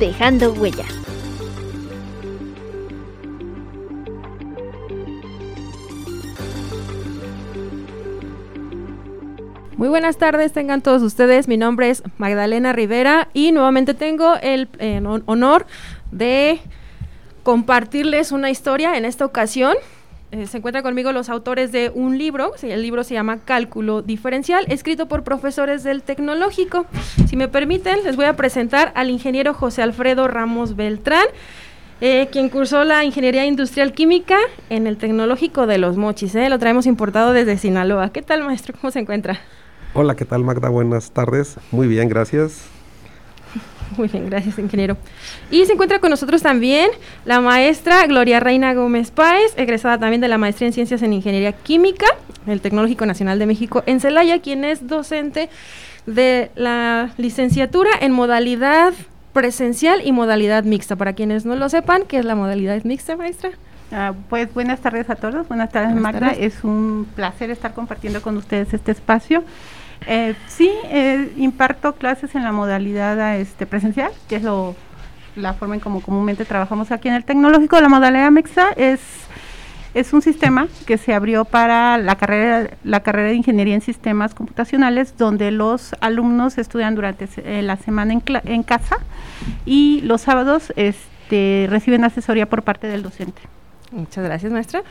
dejando huella. Muy buenas tardes, tengan todos ustedes. Mi nombre es Magdalena Rivera y nuevamente tengo el eh, honor de compartirles una historia en esta ocasión. Eh, se encuentran conmigo los autores de un libro, el libro se llama Cálculo Diferencial, escrito por profesores del Tecnológico. Si me permiten, les voy a presentar al ingeniero José Alfredo Ramos Beltrán, eh, quien cursó la Ingeniería Industrial Química en el Tecnológico de Los Mochis. Lo traemos importado desde Sinaloa. ¿Qué tal, maestro? ¿Cómo se encuentra? Hola, ¿qué tal Magda? Buenas tardes. Muy bien, gracias. Muy bien, gracias, ingeniero. Y se encuentra con nosotros también la maestra Gloria Reina Gómez Páez, egresada también de la maestría en Ciencias en Ingeniería Química del Tecnológico Nacional de México en Celaya, quien es docente de la licenciatura en modalidad presencial y modalidad mixta. Para quienes no lo sepan, ¿qué es la modalidad mixta, maestra? Ah, pues buenas tardes a todos, buenas tardes Magda, es un placer estar compartiendo con ustedes este espacio. Eh, sí, eh, imparto clases en la modalidad este, presencial, que es lo, la forma en como comúnmente trabajamos aquí en el tecnológico. La modalidad MEXA es, es un sistema que se abrió para la carrera, la carrera de Ingeniería en Sistemas Computacionales, donde los alumnos estudian durante eh, la semana en, casa y los sábados este, reciben asesoría por parte del docente. Muchas gracias, maestra.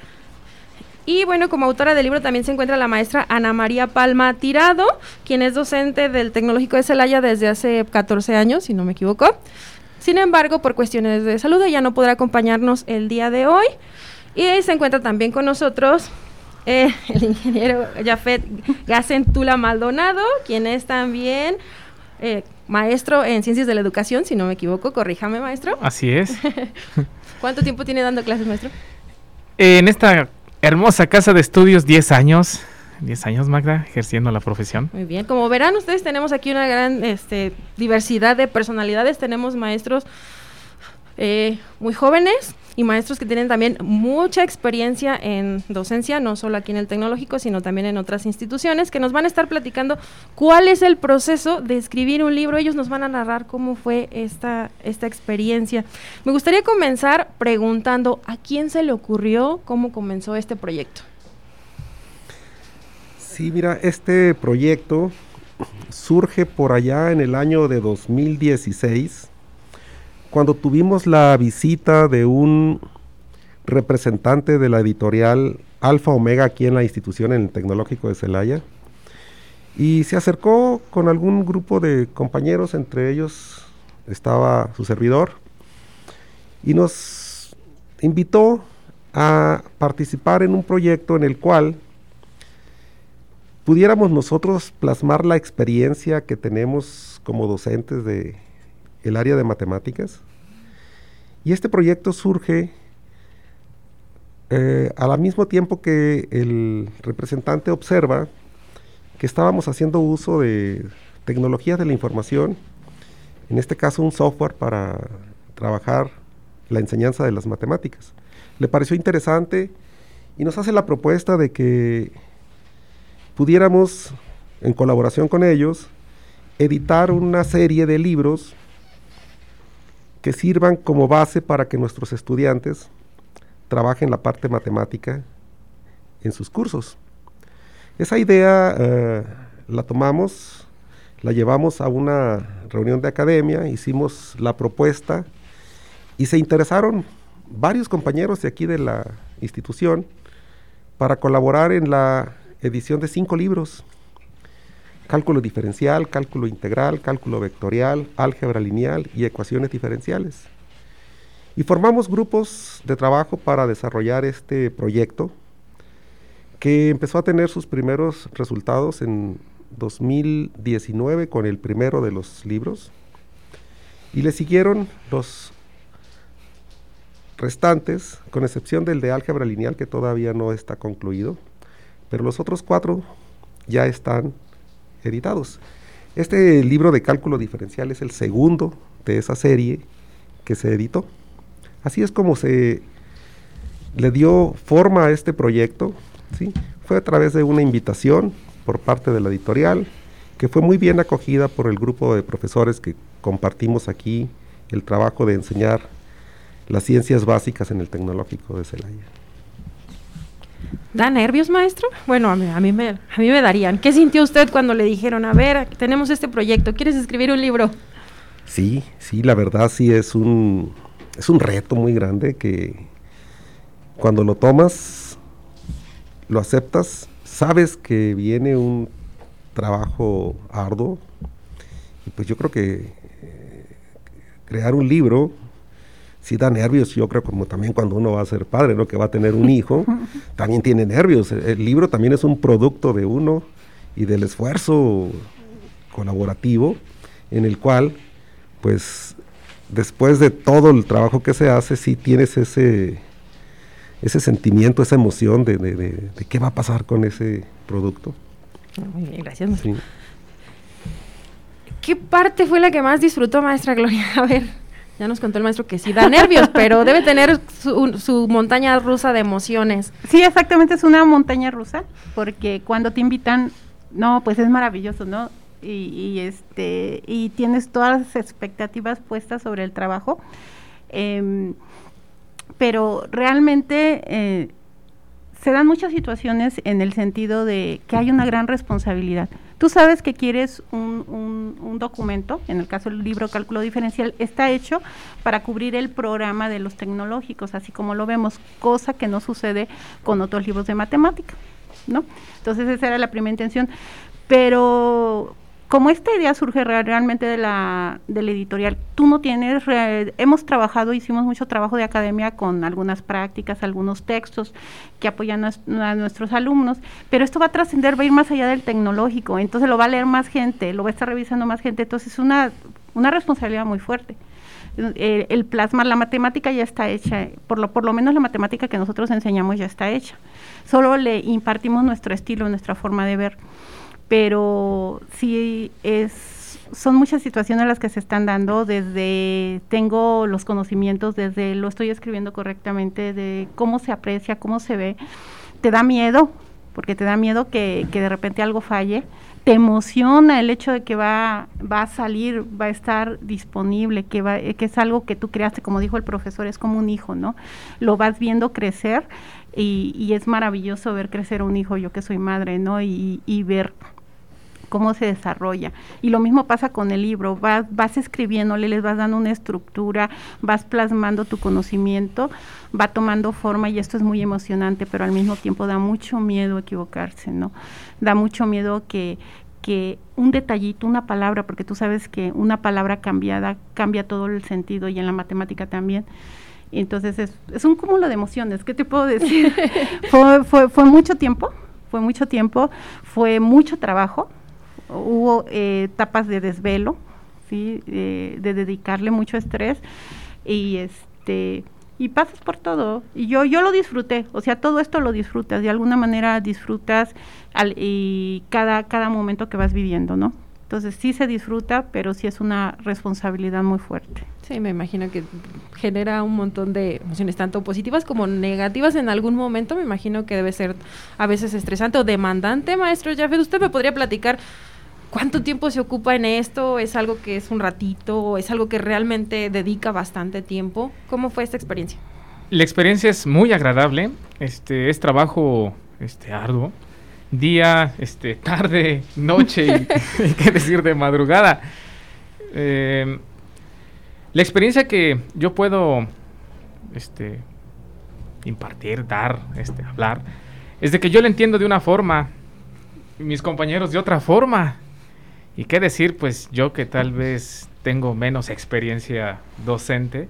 Y bueno, como autora del libro también se encuentra la maestra Ana María Palma Tirado, quien es docente del Tecnológico de Celaya desde hace 14 años, si no me equivoco. Sin embargo, por cuestiones de salud, ella no podrá acompañarnos el día de hoy. Y se encuentra también con nosotros eh, el ingeniero Jafet Gacentula Maldonado, quien es también eh, maestro en Ciencias de la Educación, si no me equivoco. Corríjame, maestro. Así es. ¿Cuánto tiempo tiene dando clases, maestro? En esta hermosa casa de estudios, 10 años. 10 años, Magda, ejerciendo la profesión. Muy bien, como verán ustedes, tenemos aquí una gran este, diversidad de personalidades. Tenemos maestros eh, muy jóvenes y maestros que tienen también mucha experiencia en docencia, no solo aquí en el tecnológico, sino también en otras instituciones, que nos van a estar platicando cuál es el proceso de escribir un libro. Ellos nos van a narrar cómo fue esta, esta experiencia. Me gustaría comenzar preguntando a quién se le ocurrió, cómo comenzó este proyecto. Sí, mira, este proyecto surge por allá en el año de 2016 cuando tuvimos la visita de un representante de la editorial Alfa Omega aquí en la institución en el Tecnológico de Celaya y se acercó con algún grupo de compañeros, entre ellos estaba su servidor, y nos invitó a participar en un proyecto en el cual pudiéramos nosotros plasmar la experiencia que tenemos como docentes de el área de matemáticas. Y este proyecto surge eh, al mismo tiempo que el representante observa que estábamos haciendo uso de tecnologías de la información, en este caso un software para trabajar la enseñanza de las matemáticas. Le pareció interesante y nos hace la propuesta de que pudiéramos, en colaboración con ellos, editar una serie de libros que sirvan como base para que nuestros estudiantes trabajen la parte matemática en sus cursos. Esa idea eh, la tomamos, la llevamos a una reunión de academia, hicimos la propuesta y se interesaron varios compañeros de aquí de la institución para colaborar en la edición de cinco libros cálculo diferencial, cálculo integral, cálculo vectorial, álgebra lineal y ecuaciones diferenciales. Y formamos grupos de trabajo para desarrollar este proyecto que empezó a tener sus primeros resultados en 2019 con el primero de los libros y le siguieron los restantes, con excepción del de álgebra lineal que todavía no está concluido, pero los otros cuatro ya están editados. Este libro de cálculo diferencial es el segundo de esa serie que se editó. Así es como se le dio forma a este proyecto, fue a través de una invitación por parte de la editorial, que fue muy bien acogida por el grupo de profesores que compartimos aquí el trabajo de enseñar las ciencias básicas en el tecnológico de Celaya. ¿Da nervios, maestro? Bueno, a mí, me, a mí me darían. ¿Qué sintió usted cuando le dijeron, a ver, tenemos este proyecto, ¿quieres escribir un libro? Sí, sí, la verdad sí es un, es un reto muy grande que cuando lo tomas, lo aceptas, sabes que viene un trabajo arduo y pues yo creo que eh, crear un libro sí da nervios, yo creo como también cuando uno va a ser padre, ¿no? Que va a tener un hijo, también tiene nervios. El, libro también es un producto de uno y del esfuerzo colaborativo en el cual, pues, después de todo el trabajo que se hace, sí tienes ese, ese sentimiento, esa emoción de, de, qué va a pasar con ese producto. Muy bien, gracias. ¿Qué parte fue la que más disfrutó, maestra Gloria? A ver. Ya nos contó el maestro que sí da nervios, pero debe tener su, montaña rusa de emociones. Sí, exactamente, es una montaña rusa, porque cuando te invitan, no, pues es maravilloso, ¿no? Y, este y tienes todas las expectativas puestas sobre el trabajo, em, pero realmente eh, se dan muchas situaciones en el sentido de que hay una gran responsabilidad. Tú sabes que quieres un, documento, en el caso del libro Cálculo Diferencial, está hecho para cubrir el programa de los tecnológicos, así como lo vemos, cosa que no sucede con otros libros de matemática, ¿no? Entonces esa era la primera intención. Pero como esta idea surge realmente de la, editorial, tú no tienes, hemos trabajado, hicimos mucho trabajo de academia con algunas prácticas, algunos textos que apoyan a, nuestros alumnos, pero esto va a trascender, va a ir más allá del tecnológico, entonces lo va a leer más gente, lo va a estar revisando más gente, entonces es una, una responsabilidad muy fuerte. El, el, plasmar la matemática ya está hecha, por lo, por lo menos la matemática que nosotros enseñamos ya está hecha. Solo le impartimos nuestro estilo, nuestra forma de ver pero sí es, son muchas situaciones las que se están dando desde, tengo los conocimientos, desde lo estoy escribiendo correctamente, de cómo se aprecia, cómo se ve, te da miedo, porque te da miedo que, que de repente algo falle, te emociona el hecho de que va, va a salir, va a estar disponible, que, va, que es algo que tú creaste, como dijo el profesor, es como un hijo, ¿no? Lo vas viendo crecer y, y es maravilloso ver crecer un hijo, yo que soy madre, ¿no? Y, y ver cómo se desarrolla. Y lo mismo pasa con el libro, vas, vas escribiéndole, les vas dando una estructura, vas plasmando tu conocimiento, va tomando forma y esto es muy emocionante, pero al mismo tiempo da mucho miedo equivocarse, ¿no? Da mucho miedo que, que un detallito, una palabra, porque tú sabes que una palabra cambiada cambia todo el sentido y en la matemática también. Entonces es, es un cúmulo de emociones, ¿qué te puedo decir? fue, fue, fue mucho tiempo, fue mucho tiempo, fue mucho trabajo, hubo eh, etapas de desvelo, ¿sí? de dedicarle mucho estrés y este y pasas por todo. Y yo yo lo disfruté o sea todo esto lo disfrutas de alguna manera disfrutas al, y cada cada momento que vas viviendo no entonces sí se disfruta pero sí es una responsabilidad muy fuerte. Sí me imagino que genera un montón de emociones tanto positivas como negativas en algún momento. Me imagino que debe ser a veces estresante o demandante maestro Jafet. Usted me podría platicar ¿Cuánto tiempo se ocupa en esto? ¿Es algo que es un ratito? ¿Es algo que realmente dedica bastante tiempo? ¿Cómo fue esta experiencia? La experiencia es muy agradable. Este es trabajo este arduo. Día, este, tarde, noche y, qué decir de madrugada. Em, la experiencia que yo puedo este, impartir, dar, este, hablar, es de que yo la entiendo de una forma, mis compañeros de otra forma. Y qué decir, pues yo que tal vez tengo menos experiencia docente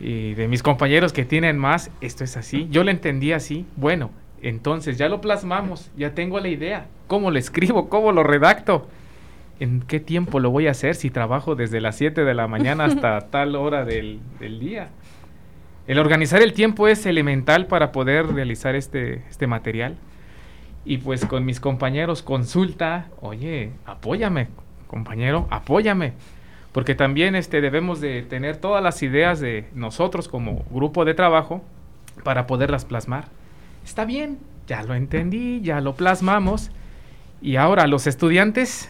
y de mis compañeros que tienen más, esto es así. Yo lo entendí así. Bueno, entonces ya lo plasmamos, ya tengo la idea. ¿Cómo lo escribo? ¿Cómo lo redacto? ¿En qué tiempo lo voy a hacer si trabajo desde las 7 de la mañana hasta tal hora del, del día? el organizar el tiempo es elemental para poder realizar este, este material. Y pues con mis compañeros consulta, oye, apóyame, compañero, apóyame. Porque también este, debemos de tener todas las ideas de nosotros como grupo de trabajo para poderlas plasmar. Está bien, ya lo entendí, ya lo plasmamos. Y ahora los estudiantes,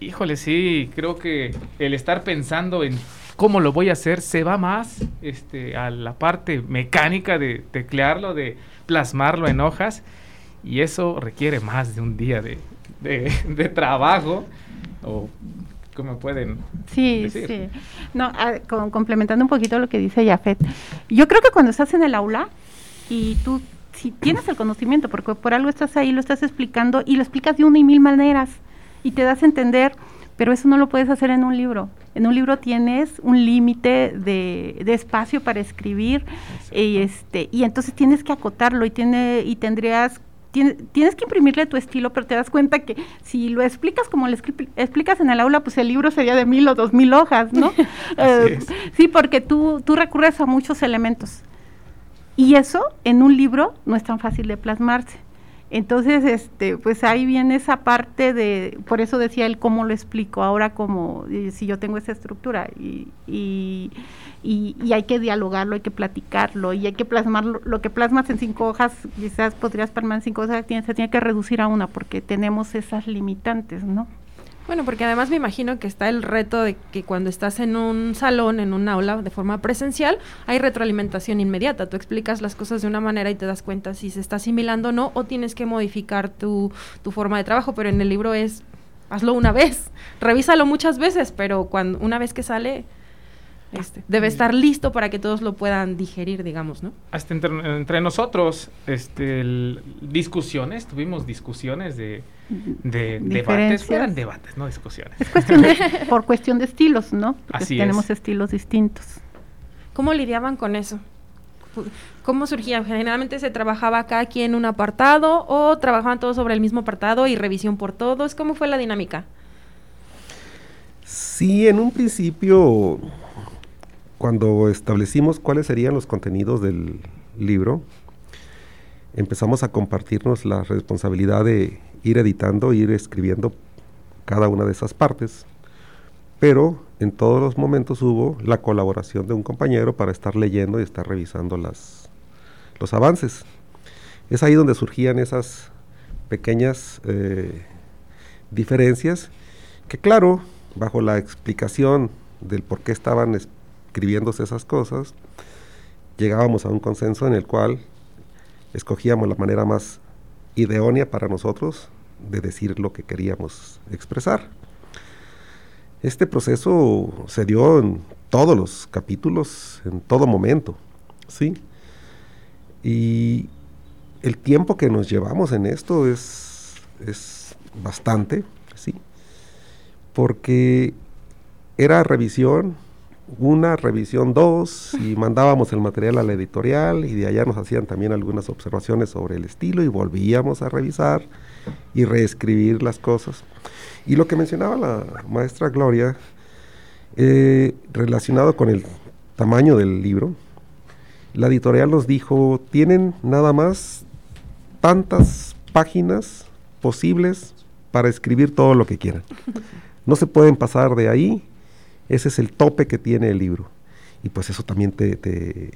híjole, sí, creo que el estar pensando en cómo lo voy a hacer se va más este, a la parte mecánica de teclearlo, de plasmarlo en hojas. Y eso requiere más de un día de, de, trabajo. O, ¿Cómo pueden Sí, sí. No, complementando un poquito lo que dice Jafet. Yo creo que cuando estás en el aula y tú si tienes el conocimiento, porque por algo estás ahí, lo estás explicando y lo explicas de una y mil maneras y te das a entender, pero eso no lo puedes hacer en un libro. En un libro tienes un límite de, espacio para escribir y, este, y entonces tienes que acotarlo y, tiene, y tendrías tienes, que imprimirle tu estilo, pero te das cuenta que si lo explicas como lo explicas en el aula, pues el libro sería de mil o dos mil hojas, ¿no? Eh, sí, porque tú, tú recurres a muchos elementos. Y eso en un libro no es tan fácil de plasmarse. Entonces, este, pues ahí viene esa parte de, por eso decía él cómo lo explico ahora como eh, si yo tengo esa estructura y, y, y, hay que dialogarlo, hay que platicarlo y hay que plasmarlo, lo que plasmas en cinco hojas, quizás podrías plasmar en cinco hojas, se tiene que reducir a una porque tenemos esas limitantes, ¿no? Bueno, porque además me imagino que está el reto de que cuando estás en un salón, en un aula de forma presencial, hay retroalimentación inmediata. Tú explicas las cosas de una manera y te das cuenta si se está asimilando o no, o tienes que modificar tu, tu forma de trabajo, pero en el libro es hazlo una vez, revísalo muchas veces, pero cuando una vez que sale este, debe estar listo para que todos lo puedan digerir, digamos, ¿no? Hasta entre, nosotros, este, discusiones, tuvimos discusiones de, debates, fueron debates, no discusiones. por cuestión de estilos, ¿no? Porque tenemos estilos distintos. ¿Cómo lidiaban con eso? ¿Cómo surgía? Generalmente se trabajaba acá aquí en un apartado o trabajaban todos sobre el mismo apartado y revisión por todos. ¿Cómo fue la dinámica? Sí, en un principio cuando establecimos cuáles serían los contenidos del libro, empezamos a compartirnos la responsabilidad de ir editando, ir escribiendo cada una de esas partes, pero en todos los momentos hubo la colaboración de un compañero para estar leyendo y estar revisando las, los avances. Es ahí donde surgían esas pequeñas eh, diferencias que claro, bajo la explicación del por qué estaban escribiéndose esas cosas, llegábamos a un consenso en el cual escogíamos la manera más idónea para nosotros de decir lo que queríamos expresar. Este proceso se dio en todos los capítulos, en todo momento, ¿sí? Y el tiempo que nos llevamos en esto es, es bastante, ¿sí? Porque era revisión, una, revisión dos, y mandábamos el material a la editorial y de allá nos hacían también algunas observaciones sobre el estilo y volvíamos a revisar y reescribir las cosas. Y lo que mencionaba la maestra Gloria, eh, relacionado con el tamaño del libro, la editorial nos dijo, tienen nada más tantas páginas posibles para escribir todo lo que quieran. No se pueden pasar de ahí ese es el tope que tiene el libro. Y pues eso también te, te,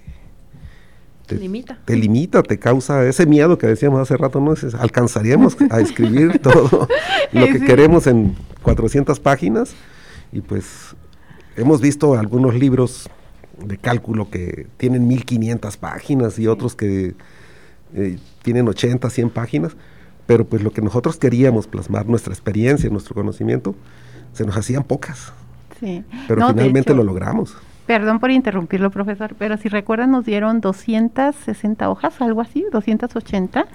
limita. Te limita, te causa ese miedo que decíamos hace rato, ¿no? Alcanzaríamos a escribir todo lo que queremos en 400 páginas. Y pues hemos visto algunos libros de cálculo que tienen 1500 páginas y otros que eh, tienen 80, 100 páginas, pero pues lo que nosotros queríamos plasmar, nuestra experiencia, nuestro conocimiento, se nos hacían pocas. Pero finalmente lo logramos. Perdón por interrumpirlo, profesor, pero si recuerdan nos dieron 260 hojas, algo así, 280,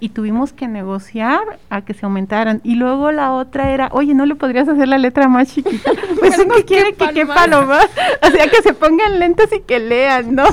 y tuvimos que negociar a que se aumentaran. Y luego la otra era, oye, ¿no le podrías hacer la letra más chiquita? Pues uno quiere que quepa lo más, o sea, que se pongan lentes y que lean, ¿no?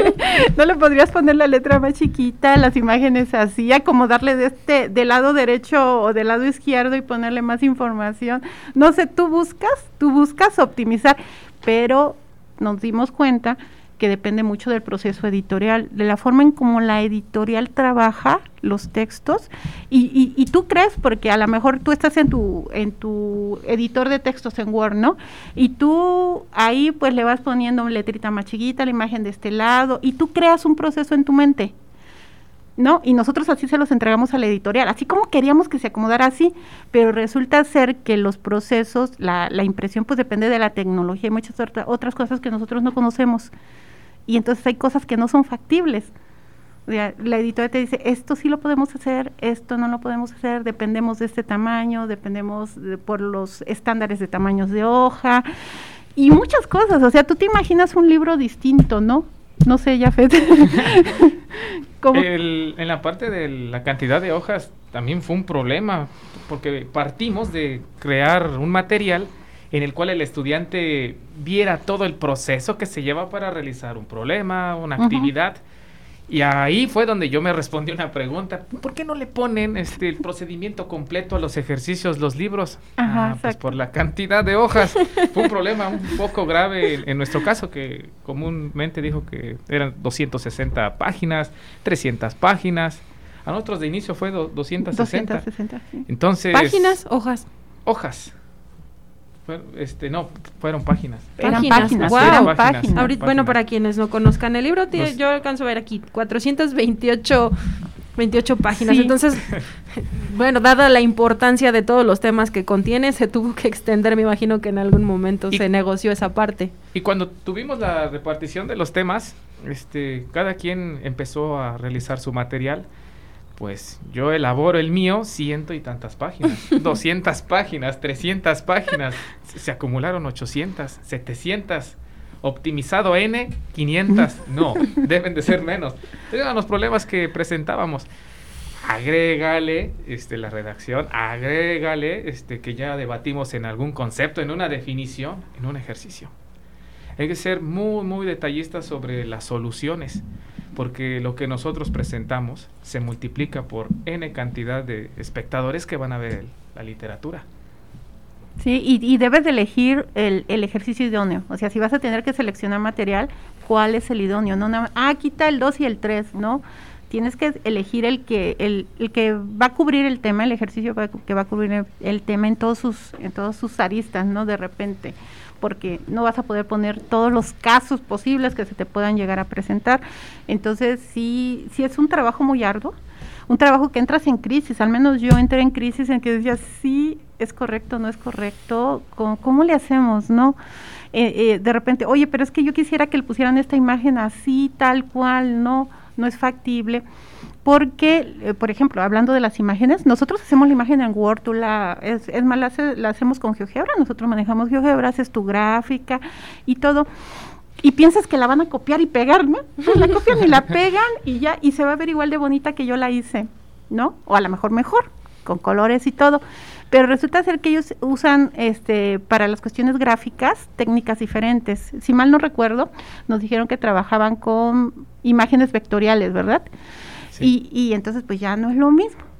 no le podrías poner la letra más chiquita, las imágenes así, acomodarle de este, del lado derecho o del lado izquierdo y ponerle más información. No sé, tú buscas, tú buscas optimizar, pero nos dimos cuenta que depende mucho del proceso editorial, de la forma en cómo la editorial trabaja los textos y, y, tú crees, porque a lo mejor tú estás en tu, en tu editor de textos en Word, ¿no? Y tú ahí pues le vas poniendo una letrita más chiquita, la imagen de este lado, y tú creas un proceso en tu mente. ¿no? Y nosotros así se los entregamos a la editorial, así como queríamos que se acomodara así, pero resulta ser que los procesos, la, la impresión pues depende de la tecnología y muchas otras cosas que nosotros no conocemos. Y entonces hay cosas que no son factibles. la editorial te dice, esto sí lo podemos hacer, esto no lo podemos hacer, dependemos de este tamaño, dependemos por los estándares de tamaños de hoja y muchas cosas. O sea, tú te imaginas un libro distinto, ¿no? No sé, ya en la parte de la cantidad de hojas también fue un problema, porque partimos de crear un material en el cual el estudiante viera todo el proceso que se lleva para realizar un problema, una actividad. Y ahí fue donde yo me respondí una pregunta, ¿por qué no le ponen este el procedimiento completo a los ejercicios, los libros? Ajá, ah, pues por la cantidad de hojas. Fue un problema un poco grave en nuestro caso, que comúnmente dijo que eran 260 páginas, 300 páginas. A nosotros de inicio fue 260. 260 Entonces... Páginas, hojas. Hojas este, no, fueron páginas. Eran páginas, páginas. Bueno, para quienes no conozcan el libro, yo alcanzo a ver aquí 428 28 páginas. Entonces, bueno, dada la importancia de todos los temas que contiene, se tuvo que extender, me imagino que en algún momento se negoció esa parte. Y cuando tuvimos la repartición de los temas, este, cada quien empezó a realizar su material pues yo elaboro el mío ciento y tantas páginas, 200 páginas, 300 páginas, se acumularon 800, 700, optimizado N, 500, no, deben de ser menos. Eran los problemas que presentábamos. Agrégale este, la redacción, agrégale este, que ya debatimos en algún concepto, en una definición, en un ejercicio. Hay que ser muy, muy detallistas sobre las soluciones porque lo que nosotros presentamos se multiplica por n cantidad de espectadores que van a ver la literatura. Sí, y, debes de elegir el, ejercicio idóneo. O sea, si vas a tener que seleccionar material, ¿cuál es el idóneo? No, ah, quita el 2 y el 3, ¿no? Tienes que elegir el que el, que va a cubrir el tema, el ejercicio que va a cubrir el, el tema en todos sus en todas sus aristas, ¿no? De repente porque no vas a poder poner todos los casos posibles que se te puedan llegar a presentar. Entonces, sí, sí es un trabajo muy arduo, un trabajo que entras en crisis, al menos yo entré en crisis en que decía, sí, es correcto, no es correcto, ¿cómo, cómo le hacemos, no? Eh, eh, de repente, oye, pero es que yo quisiera que le pusieran esta imagen así, tal cual, no, no es factible porque, eh, por ejemplo, hablando de las imágenes, nosotros hacemos la imagen en Word, tú la, es, es más, la, hacemos con GeoGebra, nosotros manejamos GeoGebra, haces tu gráfica y todo, y piensas que la van a copiar y pegar, ¿no? la copian y la pegan y ya, y se va a ver igual de bonita que yo la hice, ¿no? O a lo mejor mejor, con colores y todo. Pero resulta ser que ellos usan este para las cuestiones gráficas técnicas diferentes. Si mal no recuerdo, nos dijeron que trabajaban con imágenes vectoriales, ¿verdad? Y, y entonces pues ya no es lo mismo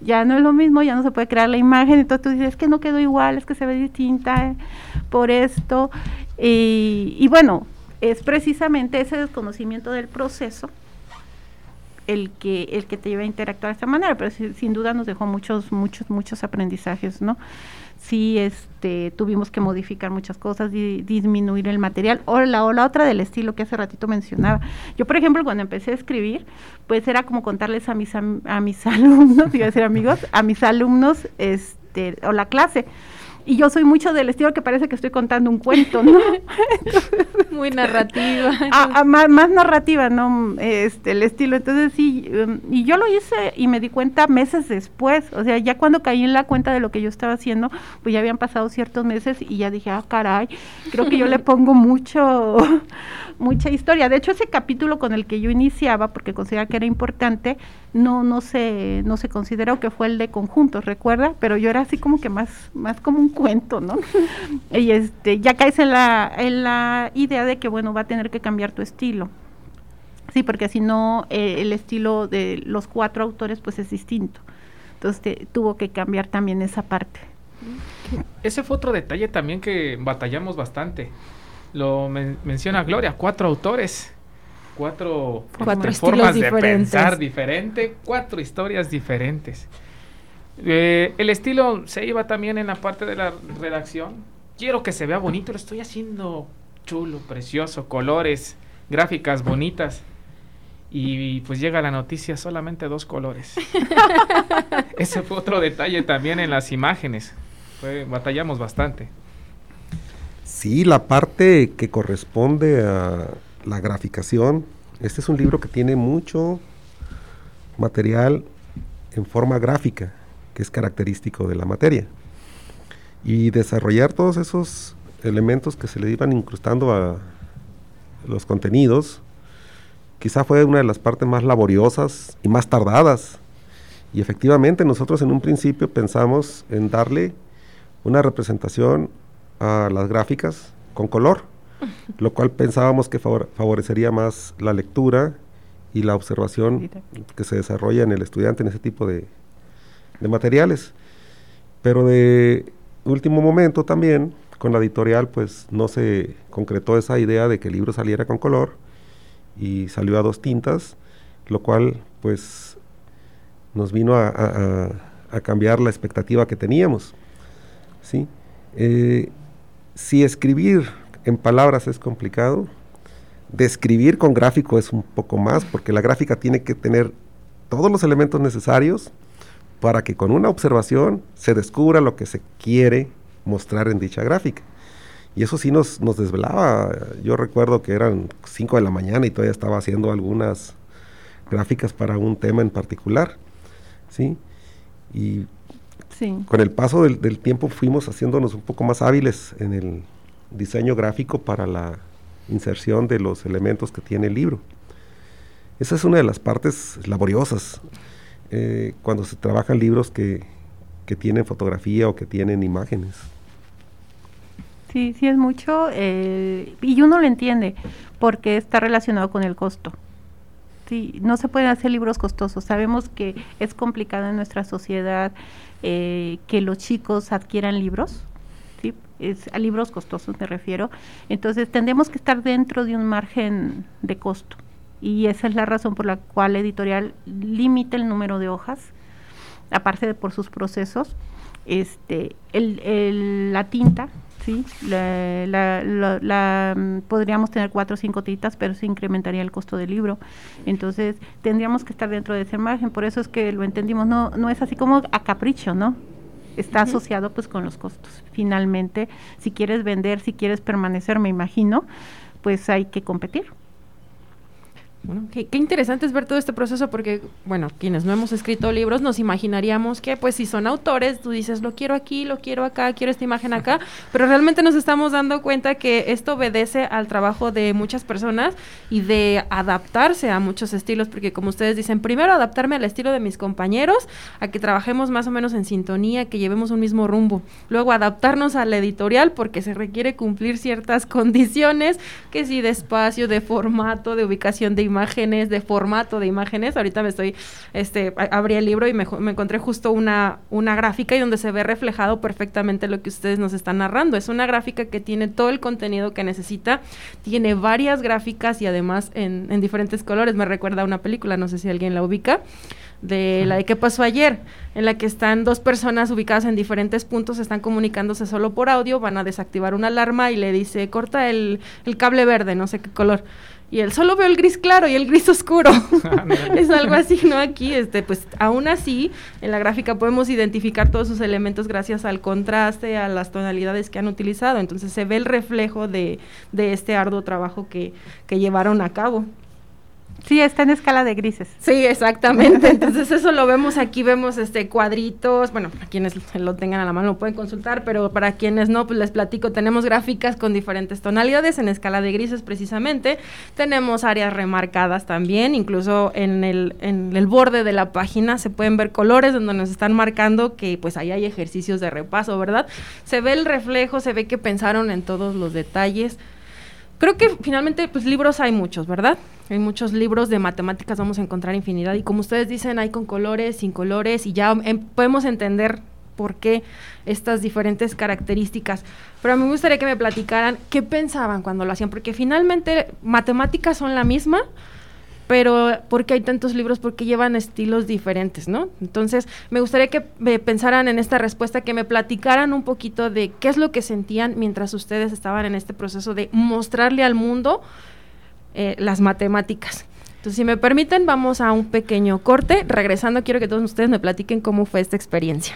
ya no es lo mismo, ya no se puede crear la imagen, entonces tú dices, es que no quedó igual, es que se ve distinta eh, por esto. Y, y, bueno, es precisamente ese desconocimiento del proceso el que, el que te lleva a interactuar de esta manera, pero sin duda nos dejó muchos, muchos, muchos aprendizajes, ¿no? Sí este, tuvimos que modificar muchas cosas, y disminuir el material. O la, o la otra del estilo que hace ratito mencionaba. Yo, por ejemplo, cuando empecé a escribir, pues era como contarles a mis, a, mis alumnos, iba a decir amigos, a mis alumnos este, o la clase y yo soy mucho del estilo que parece que estoy contando un cuento, ¿no? Muy narrativa. Ah, ah, más, narrativa, ¿no? Este, el estilo. Entonces sí, um, y yo lo hice y me di cuenta meses después, o sea, ya cuando caí en la cuenta de lo que yo estaba haciendo, pues ya habían pasado ciertos meses y ya dije, ah, caray, creo que yo le pongo mucho, mucha historia. De hecho, ese capítulo con el que yo iniciaba, porque consideraba que era importante, no, no se, no se consideró que fue el de conjuntos, recuerda, pero yo era así como que más, más como un cuento, ¿no? y este, ya caes en la, en la idea de que bueno, va a tener que cambiar tu estilo. Sí, porque si no, eh, el estilo de los cuatro autores pues es distinto. Entonces tuvo que cambiar también esa parte. Ese fue otro detalle también que batallamos bastante lo menciona Gloria, cuatro autores, cuatro, cuatro formas de pensar diferente, cuatro historias diferentes. Eh, el estilo se iba también en la parte de la redacción. Quiero que se vea bonito, lo estoy haciendo chulo, precioso, colores, gráficas bonitas. Y pues llega la noticia solamente dos colores. Ese fue otro detalle también en las imágenes. batallamos bastante. Sí, la parte que corresponde a la graficación, este es un libro que tiene mucho material en forma gráfica, que es característico de la materia. Y desarrollar todos esos elementos que se le iban incrustando a los contenidos, quizá fue una de las partes más laboriosas y más tardadas. Y efectivamente nosotros en un principio pensamos en darle una representación a las gráficas con color, lo cual pensábamos que favorecería más la lectura y la observación que se desarrolla en el estudiante en ese tipo de, de materiales. Pero de último momento también, con la editorial, pues no se concretó esa idea de que el libro saliera con color y salió a dos tintas, lo cual pues nos vino a, cambiar la expectativa que teníamos. ¿sí? Eh, si escribir en palabras es complicado, describir con gráfico es un poco más, porque la gráfica tiene que tener todos los elementos necesarios para que con una observación se descubra lo que se quiere mostrar en dicha gráfica. Y eso sí nos, nos desvelaba. Yo recuerdo que eran 5 de la mañana y todavía estaba haciendo algunas gráficas para un tema en particular. ¿sí? Y con el paso del, del, tiempo fuimos haciéndonos un poco más hábiles en el diseño gráfico para la inserción de los elementos que tiene el libro. Esa es una de las partes laboriosas eh, cuando se trabajan libros que, que tienen fotografía o que tienen imágenes. Sí, sí es mucho eh, y uno lo entiende porque está relacionado con el costo. Sí, no se pueden hacer libros costosos. Sabemos que es complicado en nuestra sociedad eh, que los chicos adquieran libros, ¿sí? Es, a libros costosos me refiero. Entonces tendremos que estar dentro de un margen de costo y esa es la razón por la cual la editorial limita el número de hojas, aparte de por sus procesos. Este, el, la tinta ¿sí? La, mm, podríamos tener cuatro o cinco tintas, pero se incrementaría el costo del libro. Entonces, tendríamos que estar dentro de ese margen. Por eso es que lo entendimos. No, no es así como a capricho, ¿no? Está asociado pues con los costos. Finalmente, si quieres vender, si quieres permanecer, me imagino, pues hay que competir. Bueno, qué, interesante es ver todo este proceso porque, bueno, quienes no hemos escrito libros nos imaginaríamos que, pues, si son autores, tú dices, lo quiero aquí, lo quiero acá, quiero esta imagen acá, pero realmente nos estamos dando cuenta que esto obedece al trabajo de muchas personas y de adaptarse a muchos estilos, porque como ustedes dicen, primero adaptarme al estilo de mis compañeros, a que trabajemos más o menos en sintonía, que llevemos un mismo rumbo, luego adaptarnos a la editorial porque se requiere cumplir ciertas condiciones, que si de espacio, de formato, de ubicación de imágenes, de formato de imágenes. Ahorita me estoy, este, abrí el libro y me, encontré justo una, una gráfica y donde se ve reflejado perfectamente lo que ustedes nos están narrando. Es una gráfica que tiene todo el contenido que necesita, tiene varias gráficas y además en, en diferentes colores. Me recuerda a una película, no sé si alguien la ubica de la de qué pasó ayer, en la que están dos personas ubicadas en diferentes puntos, están comunicándose solo por audio, van a desactivar una alarma y le dice, corta el, el cable verde, no sé qué color y él solo veo el gris claro y el gris oscuro. Es algo así, ¿no? Aquí, este, pues aún así, en la gráfica podemos identificar todos sus elementos gracias al contraste, a las tonalidades que han utilizado. Entonces se ve el reflejo de, de este arduo trabajo que, que llevaron a cabo. Sí, está en escala de grises. Sí, exactamente. Entonces eso lo vemos aquí, vemos este cuadritos, bueno, para quienes lo tengan a la mano lo pueden consultar, pero para quienes no, pues les platico, tenemos gráficas con diferentes tonalidades en escala de grises precisamente, tenemos áreas remarcadas también, incluso en el, en el borde de la página se pueden ver colores donde nos están marcando que pues ahí hay ejercicios de repaso, ¿verdad? Se ve el reflejo, se ve que pensaron en todos los detalles. Creo que finalmente, pues libros hay muchos, ¿verdad? Hay muchos libros de matemáticas, vamos a encontrar infinidad. Y como ustedes dicen, hay con colores, sin colores, y ya em, podemos entender por qué estas diferentes características. Pero me gustaría que me platicaran qué pensaban cuando lo hacían, porque finalmente matemáticas son la misma, pero ¿por qué hay tantos libros? Porque llevan estilos diferentes, ¿no? Entonces, me gustaría que me pensaran en esta respuesta, que me platicaran un poquito de qué es lo que sentían mientras ustedes estaban en este proceso de mostrarle al mundo eh, las matemáticas. Entonces, si me permiten, vamos a un pequeño corte. Regresando, quiero que todos ustedes me platiquen cómo fue esta experiencia.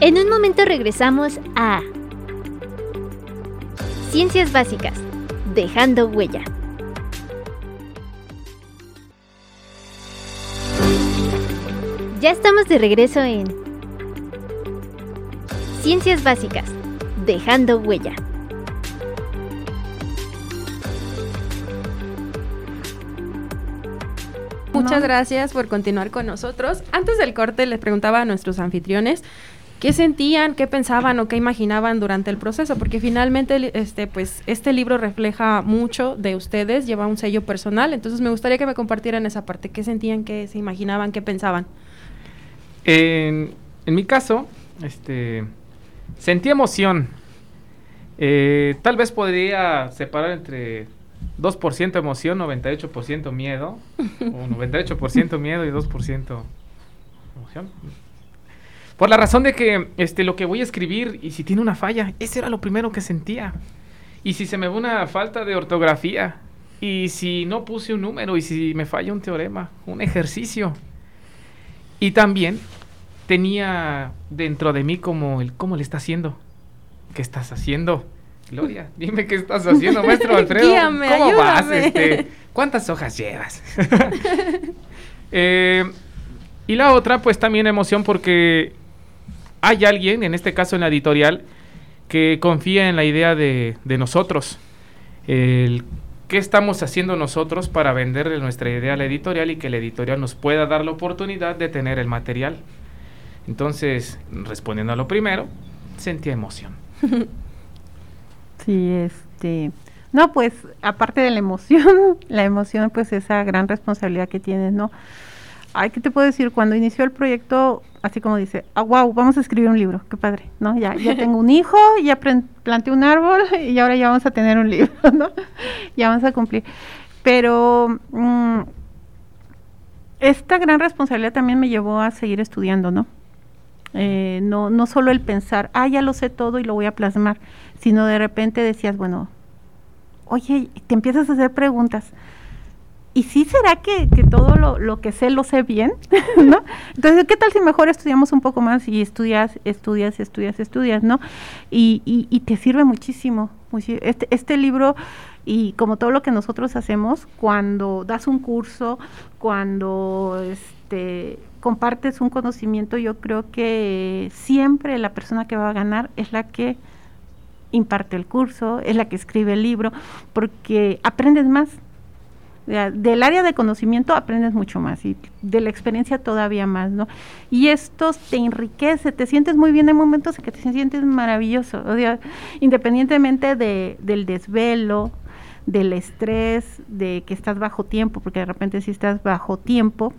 En un momento regresamos a Ciencias Básicas, dejando huella. Ya estamos de regreso en Ciencias Básicas, dejando huella. Muchas gracias por continuar con nosotros. Antes del corte les preguntaba a nuestros anfitriones qué sentían, qué pensaban o qué imaginaban durante el proceso, porque finalmente este pues este libro refleja mucho de ustedes, lleva un sello personal, entonces me gustaría que me compartieran esa parte, qué sentían, qué se imaginaban, qué pensaban. En, mi caso, este, sentí emoción. Eh, tal vez podría separar entre 2% emoción, 98% miedo, o 98% miedo y 2% emoción. Por la razón de que este, lo que voy a escribir, y si tiene una falla, ese era lo primero que sentía. Y si se me ve una falta de ortografía, y si no puse un número, y si me falla un teorema, un ejercicio. Y también tenía dentro de mí como el cómo le está haciendo. ¿Qué estás haciendo? Gloria, dime qué estás haciendo, maestro Alfredo. ¿Cómo vas? Este, ¿Cuántas hojas llevas? Eh, y la otra, pues también emoción porque hay alguien, en este caso en la editorial, que confía en la idea de, de nosotros. El, ¿Qué estamos haciendo nosotros para venderle nuestra idea a la editorial y que la editorial nos pueda dar la oportunidad de tener el material? Entonces, respondiendo a lo primero, sentía emoción. Sí, este, no, pues aparte de la emoción, la emoción pues esa gran responsabilidad que tienes, ¿no? Ay, ¿qué te puedo decir? Cuando inició el proyecto, así como dice, ah, wow, vamos a escribir un libro, qué padre, ¿no? Ya, ya tengo un hijo, ya planté un árbol y ahora ya vamos a tener un libro, ¿no? ya vamos a cumplir. Pero mm, esta gran responsabilidad también me llevó a seguir estudiando, ¿no? Eh, no, no solo el pensar, ah, ya lo sé todo y lo voy a plasmar, sino de repente decías, bueno, oye, te empiezas a hacer preguntas. ¿Y sí será que, todo lo, que sé lo sé bien? Entonces, ¿qué tal si mejor estudiamos un poco más y estudias, estudias, estudias, estudias, ¿no? Y, y, te sirve muchísimo. Este, este libro y como todo lo que nosotros hacemos, cuando das un curso, cuando este, compartes un conocimiento, yo creo que siempre la persona que va a ganar es la que imparte el curso, es la que escribe el libro, porque aprendes más. Del área de conocimiento aprendes mucho más y de la experiencia todavía más, ¿no? Y esto te enriquece, te sientes muy bien, hay momentos en que te sientes maravilloso, independientemente de, del desvelo, del estrés, de que estás bajo tiempo, porque de repente si estás bajo tiempo,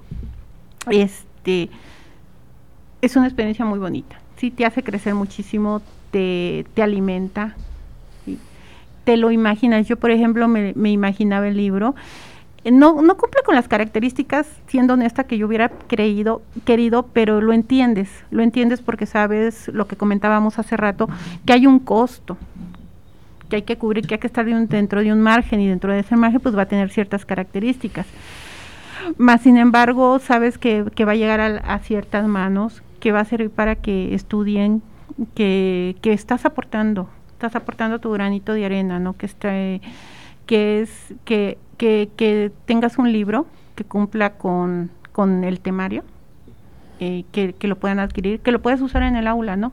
es, este, es una experiencia muy bonita. Sí, te hace crecer muchísimo, te, te alimenta, te lo imaginas. Yo, por ejemplo, me, imaginaba el libro. Eh, no, no cumple con las características, siendo honesta, que yo hubiera creído, querido, pero lo entiendes, lo entiendes porque sabes lo que comentábamos hace rato, que hay un costo, que hay que cubrir, que hay que estar dentro de un margen y dentro de ese margen pues va a tener ciertas características. Más sin embargo, sabes que, va a llegar a, ciertas manos, que va a servir para que estudien, que, estás aportando, estás aportando tu granito de arena, ¿no? Que está, que es que, que, tengas un libro que cumpla con, con el temario, eh, que, que, lo puedan adquirir, que lo puedes usar en el aula, ¿no?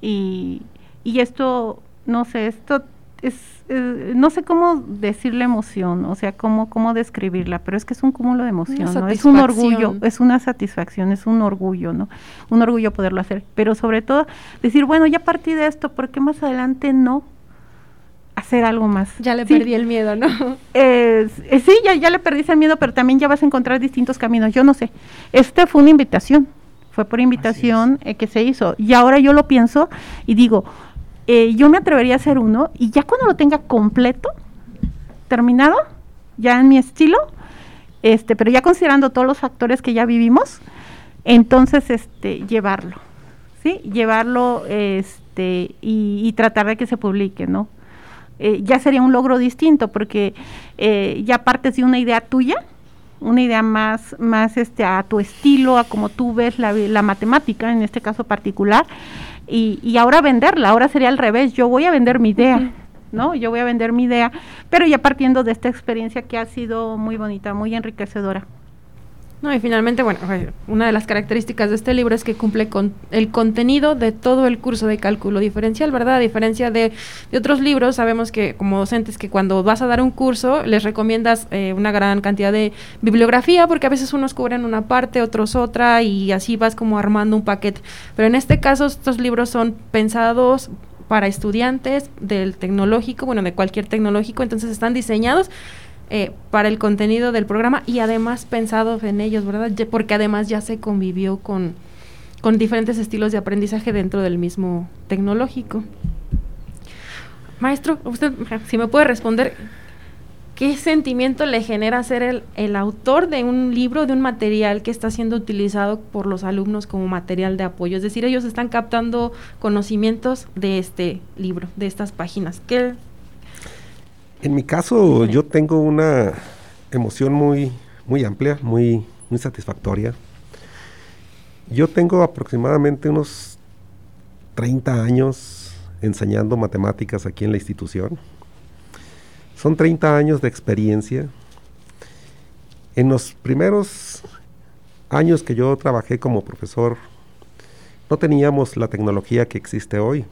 Y, y esto, no sé, esto es, no sé cómo decirle emoción, o sea, cómo, cómo describirla, pero es que es un cúmulo de emoción, ¿no? Es un orgullo, es una satisfacción, es un orgullo, ¿no? Un orgullo poderlo hacer, pero sobre todo decir, bueno, ya partí de esto, ¿por qué más adelante no hacer algo más? Ya le perdí el miedo, ¿no? Eh, sí, ya, ya le perdí el miedo, pero también ya vas a encontrar distintos caminos, yo no sé. Esta fue una invitación, Fue por invitación eh, que se hizo. Y ahora yo lo pienso y digo, eh, yo me atrevería a hacer uno y ya cuando lo tenga completo, terminado, ya en mi estilo, este, pero ya considerando todos los factores que ya vivimos, entonces este, llevarlo, ¿sí? Llevarlo este, y, tratar de que se publique, ¿no? Eh, ya sería un logro distinto porque ya partes de una idea tuya, una idea más, más este, a tu estilo, a como tú ves la, la matemática, en este caso particular, y, y, ahora venderla, ahora sería al revés, yo voy a vender mi idea, ¿no? Yo voy a vender mi idea, pero ya partiendo de esta experiencia que ha sido muy bonita, muy enriquecedora. No, y finalmente, bueno, una de las características de este libro es que cumple con el contenido de todo el curso de cálculo diferencial, ¿verdad? A diferencia de, otros libros, sabemos que como docentes que cuando vas a dar un curso les recomiendas eh, una gran cantidad de bibliografía porque a veces unos cubren una parte, otros otra y así vas como armando un paquete. Pero en este caso estos libros son pensados para estudiantes del tecnológico, bueno, de cualquier tecnológico, entonces están diseñados eh, para el contenido del programa y además pensado en ellos, ¿verdad? Porque además ya se convivió con, con diferentes estilos de aprendizaje dentro del mismo tecnológico. Maestro, usted, si me puede responder, ¿qué sentimiento le genera ser el, el, autor de un libro, de un material que está siendo utilizado por los alumnos como material de apoyo? Es decir, ellos están captando conocimientos de este libro, de estas páginas. ¿Qué en mi caso, yo tengo una emoción muy, muy amplia, muy, muy satisfactoria. Yo tengo aproximadamente unos 30 años enseñando matemáticas aquí en la institución. Son 30 años de experiencia. En los primeros años que yo trabajé como profesor, no teníamos la tecnología que existe hoy,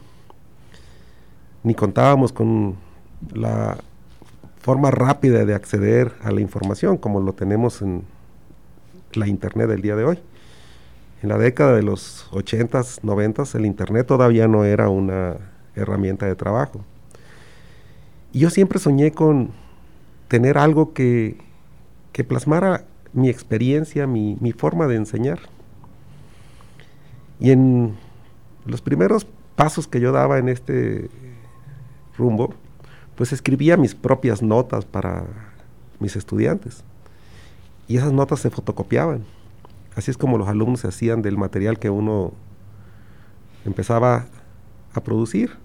ni contábamos con la forma rápida de acceder a la información, como lo tenemos en la Internet del día de hoy. En la década de los 80s, 90s, el Internet todavía no era una herramienta de trabajo. Y yo siempre soñé con tener algo que, que plasmara mi experiencia, mi, mi forma de enseñar. Y en los primeros pasos que yo daba en este rumbo, pues escribía mis propias notas para mis estudiantes. Y esas notas se fotocopiaban. Así es como los alumnos se hacían del material que uno empezaba a producir.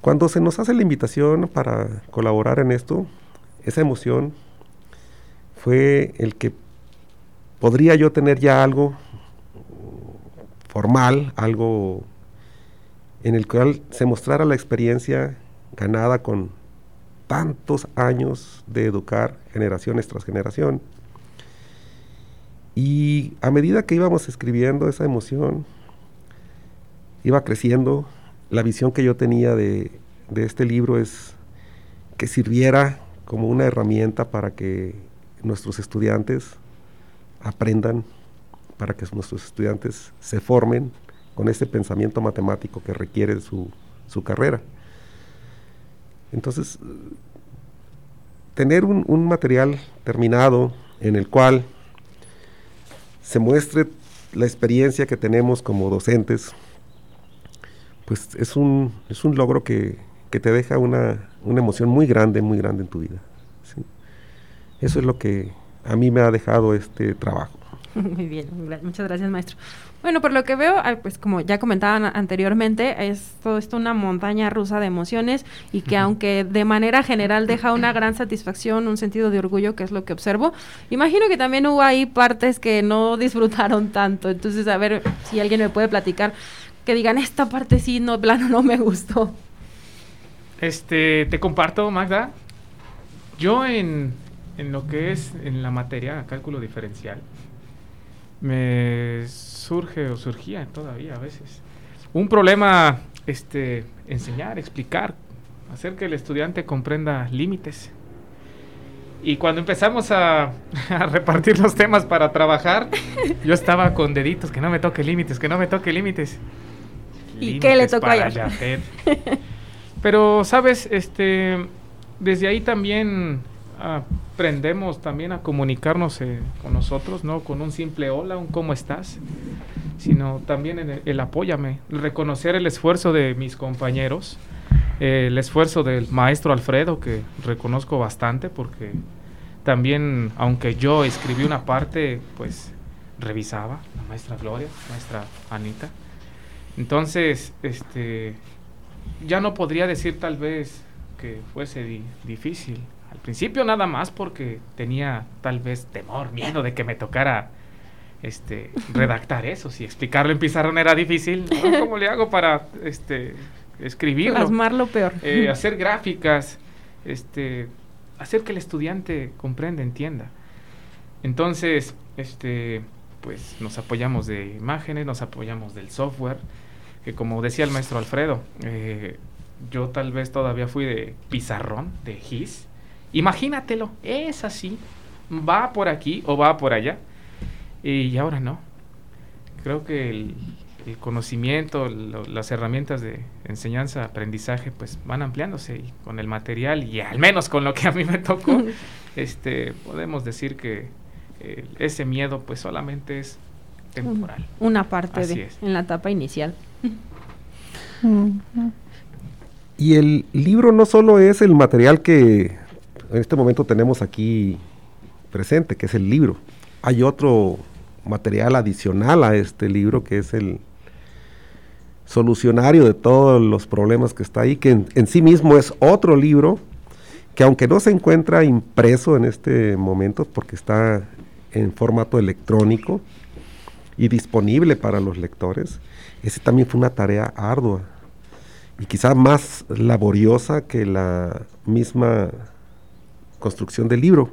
Cuando se nos hace la invitación para colaborar en esto, esa emoción fue el que podría yo tener ya algo formal, algo en el cual se mostrara la experiencia ganada con tantos años de educar generaciones tras generación. Y a medida que íbamos escribiendo esa emoción, iba creciendo. La visión que yo tenía de, de este libro es que sirviera como una herramienta para que nuestros estudiantes aprendan, para que nuestros estudiantes se formen con ese pensamiento matemático que requiere su, su carrera. Entonces, tener un, material terminado en el cual se muestre la experiencia que tenemos como docentes, pues es un, es un logro que, te deja una, emoción muy grande, muy grande en tu vida. Eso es lo que a mí me ha dejado este trabajo. Muy bien, muchas gracias maestro. Bueno, por lo que veo, pues como ya comentaban anteriormente, es todo esto una montaña rusa de emociones y que aunque de manera general deja una gran satisfacción, un sentido de orgullo, que es lo que observo, imagino que también hubo ahí partes que no disfrutaron tanto. Entonces, a ver si alguien me puede platicar, que digan, esta parte sí, no, plano, no me gustó. Este, te comparto, Magda. Yo en, en lo que es en la materia, cálculo diferencial, me surge o surgía todavía a veces un problema este enseñar, explicar, hacer que el estudiante comprenda límites. Y cuando empezamos a, repartir los temas para trabajar, yo estaba con deditos, que no me toque límites, que no me toque límites. ¿Y qué le tocó a Pero, sabes, este, desde ahí también aprendemos también a comunicarnos eh, con nosotros, no con un simple hola, un cómo estás, sino también el, el apóyame, reconocer el esfuerzo de mis compañeros, eh, el esfuerzo del maestro Alfredo, que reconozco bastante porque también, aunque yo escribí una parte, pues revisaba la maestra Gloria, maestra Anita. Entonces, este, ya no podría decir tal vez que fuese difícil. Al principio nada más porque tenía tal vez temor, miedo de que me tocara este redactar eso. Si explicarlo en pizarrón era difícil, ¿cómo le hago para este escribirlo? Plasmarlo peor. Eh, hacer gráficas, este, hacer que el estudiante comprenda, entienda. Entonces, este, pues nos apoyamos de imágenes, nos apoyamos del software, que como decía el maestro Alfredo, eh, yo tal vez todavía fui de pizarrón, de GIS. Imagínatelo, es así, va por aquí o va por allá. Y ahora no. Creo que el, conocimiento, las herramientas de enseñanza, aprendizaje, pues van ampliándose y con el material y al menos con lo que a mí me tocó, este, podemos decir que eh, ese miedo pues solamente es temporal. Una parte de, en la etapa inicial. Y el libro no solo es el material que en este momento tenemos aquí presente, que es el libro. Hay otro material adicional a este libro que es el solucionario de todos los problemas que está ahí, que en, sí mismo es otro libro que aunque no se encuentra impreso en este momento porque está en formato electrónico y disponible para los lectores, ese también fue una tarea ardua y quizá más laboriosa que la misma construcción del libro,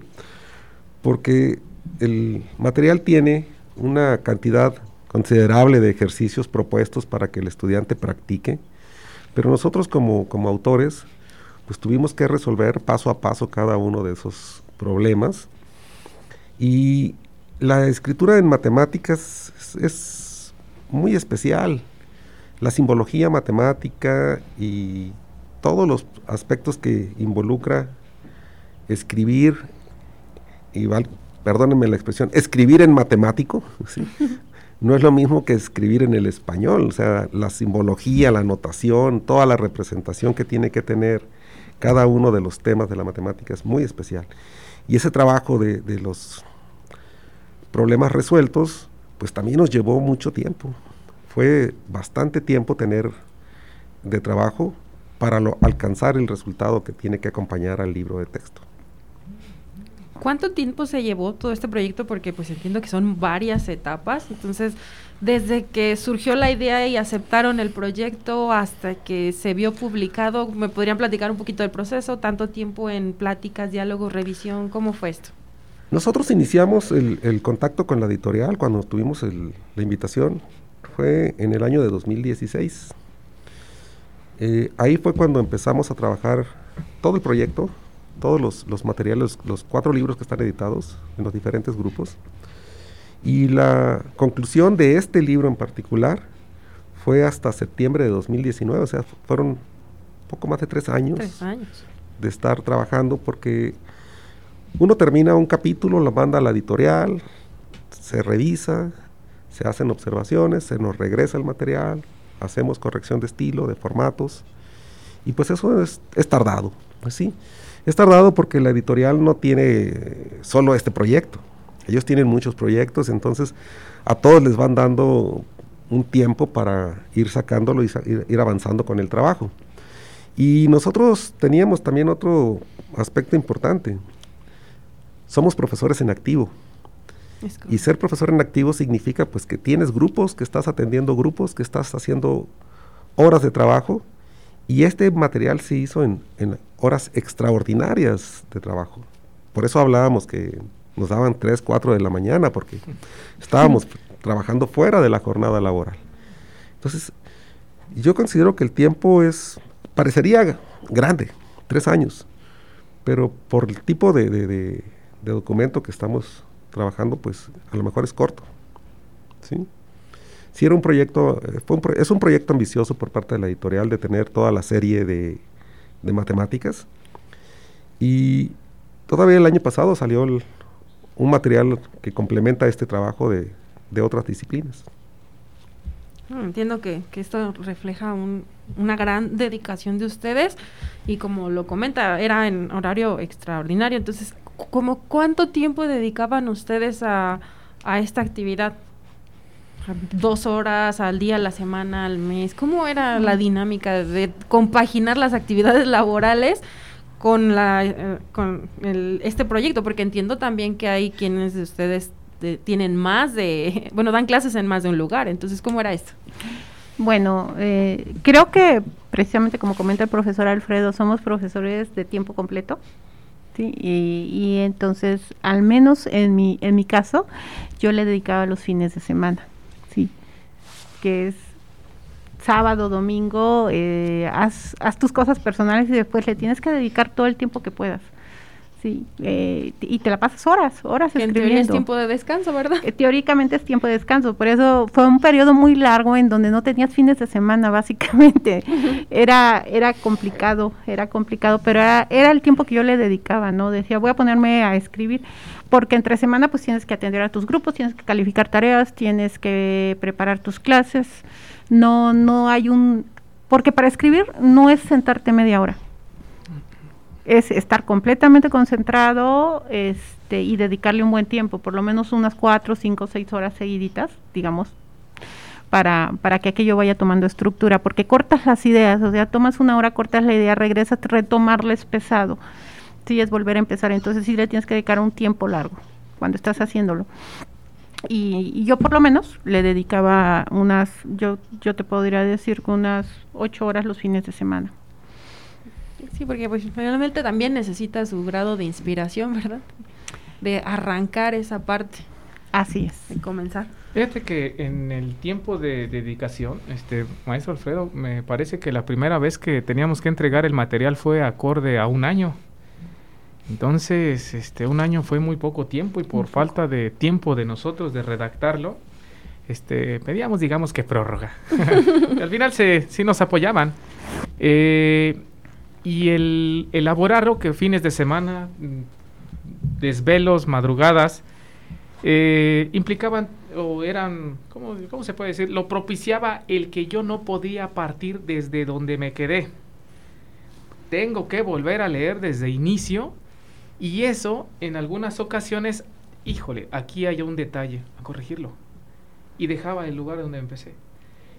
porque el material tiene una cantidad considerable de ejercicios propuestos para que el estudiante practique, pero nosotros como, como autores pues tuvimos que resolver paso a paso cada uno de esos problemas y la escritura en matemáticas es, muy especial. La simbología matemática y todos los aspectos que involucra escribir, y perdónenme la expresión, escribir en matemático, no es lo mismo que escribir en el español, o sea, la simbología, la notación, toda la representación que tiene que tener cada uno de los temas de la matemática es muy especial. Y ese trabajo de los problemas resueltos, pues también nos llevó mucho tiempo. Fue bastante tiempo tener de trabajo para alcanzar el resultado que tiene que acompañar al libro de texto. ¿Cuánto tiempo se llevó todo este proyecto? Porque pues entiendo que son varias etapas. Entonces, desde que surgió la idea y aceptaron el proyecto hasta que se vio publicado, ¿me podrían platicar un poquito del proceso? ¿Tanto tiempo en pláticas, diálogos, revisión? ¿Cómo fue esto? Nosotros iniciamos el, contacto con la editorial cuando tuvimos la invitación, fue en el año de 2016. Eh, ahí fue cuando empezamos a trabajar todo el proyecto, todos los, materiales, los cuatro libros que están editados en los diferentes grupos. Y la conclusión de este libro en particular fue hasta septiembre de 2019, o sea, fueron poco más de tres años, tres años. de estar trabajando porque uno termina un capítulo, lo manda a la editorial, se revisa, se hacen observaciones, se nos regresa el material, hacemos corrección de estilo, de formatos, y pues eso es, tardado, pues sí. Es tardado porque la editorial no tiene solo este proyecto, ellos tienen muchos proyectos, entonces a todos les van dando un tiempo para ir sacándolo y ir avanzando con el trabajo. Y nosotros teníamos también otro aspecto importante somos profesores en activo. Y ser profesor en activo significa pues que tienes grupos, que estás atendiendo grupos, que estás haciendo horas de trabajo y este material se hizo en, horas extraordinarias de trabajo. Por eso hablábamos que nos daban 3, 4 de la mañana porque estábamos trabajando fuera de la jornada laboral. Entonces, yo considero que el tiempo es, parecería grande, tres años, pero por el tipo de de documento que estamos trabajando, pues a lo mejor es corto. ¿sí? Si era un proyecto, eh, es un proyecto ambicioso por parte de la editorial de tener toda la serie de, matemáticas. Y todavía el año pasado salió un material que complementa este trabajo de, otras disciplinas. Mm, entiendo que, esto refleja una gran dedicación de ustedes y como lo comenta, era en horario extraordinario. Entonces, ¿cómo cuánto tiempo dedicaban ustedes a, a esta actividad? Dos horas al día, a la semana, al mes. ¿Cómo era la dinámica de compaginar las actividades laborales con la eh, con este proyecto? Porque entiendo también que hay quienes de ustedes tienen más de, bueno, dan clases en más de un lugar. Entonces, ¿cómo era esto? Bueno, eh, creo que precisamente como comenta el profesor Alfredo, somos profesores de tiempo completo. ¿sí? Y, y entonces, al menos en mi, en mi caso, yo le dedicaba los fines de semana que es sábado, domingo, eh, haz, haz, tus cosas personales y después le tienes que dedicar todo el tiempo que puedas. Sí, eh, y te la pasas horas, horas que escribiendo. En teoría es tiempo de descanso, ¿verdad? Eh, teóricamente es tiempo de descanso, por eso fue un periodo muy largo en donde no tenías fines de semana, básicamente. era era complicado, era complicado, pero era, era el tiempo que yo le dedicaba, ¿no? Decía, voy a ponerme a escribir porque entre semana pues tienes que atender a tus grupos, tienes que calificar tareas, tienes que preparar tus clases. No no hay un porque para escribir no es sentarte media hora. Es estar completamente concentrado este, y dedicarle un buen tiempo, por lo menos unas cuatro, cinco, seis horas seguiditas, digamos, para, para que aquello vaya tomando estructura, porque cortas las ideas, o sea, tomas una hora, cortas la idea, regresas, retomarles pesado sí es volver a empezar, entonces sí le tienes que dedicar un tiempo largo cuando estás haciéndolo. Y, yo por lo menos le dedicaba unas, yo, yo te podría decir unas ocho horas los fines de semana. Sí, porque pues finalmente también necesita su grado de inspiración, ¿verdad? De arrancar esa parte. Así es. De comenzar. Fíjate que en el tiempo de dedicación, este maestro Alfredo, me parece que la primera vez que teníamos que entregar el material fue acorde a un año. Entonces, este, un año fue muy poco tiempo y por falta de tiempo de nosotros de redactarlo, este, pedíamos, digamos que prórroga. Al final se, sí nos apoyaban. Eh, y el elaborarlo, que fines de semana, mm, desvelos, madrugadas, eh, implicaban o eran, ¿cómo, ¿cómo se puede decir? Lo propiciaba el que yo no podía partir desde donde me quedé. Tengo que volver a leer desde inicio y eso, en algunas ocasiones, híjole, aquí hay un detalle, a corregirlo. Y dejaba el lugar donde empecé.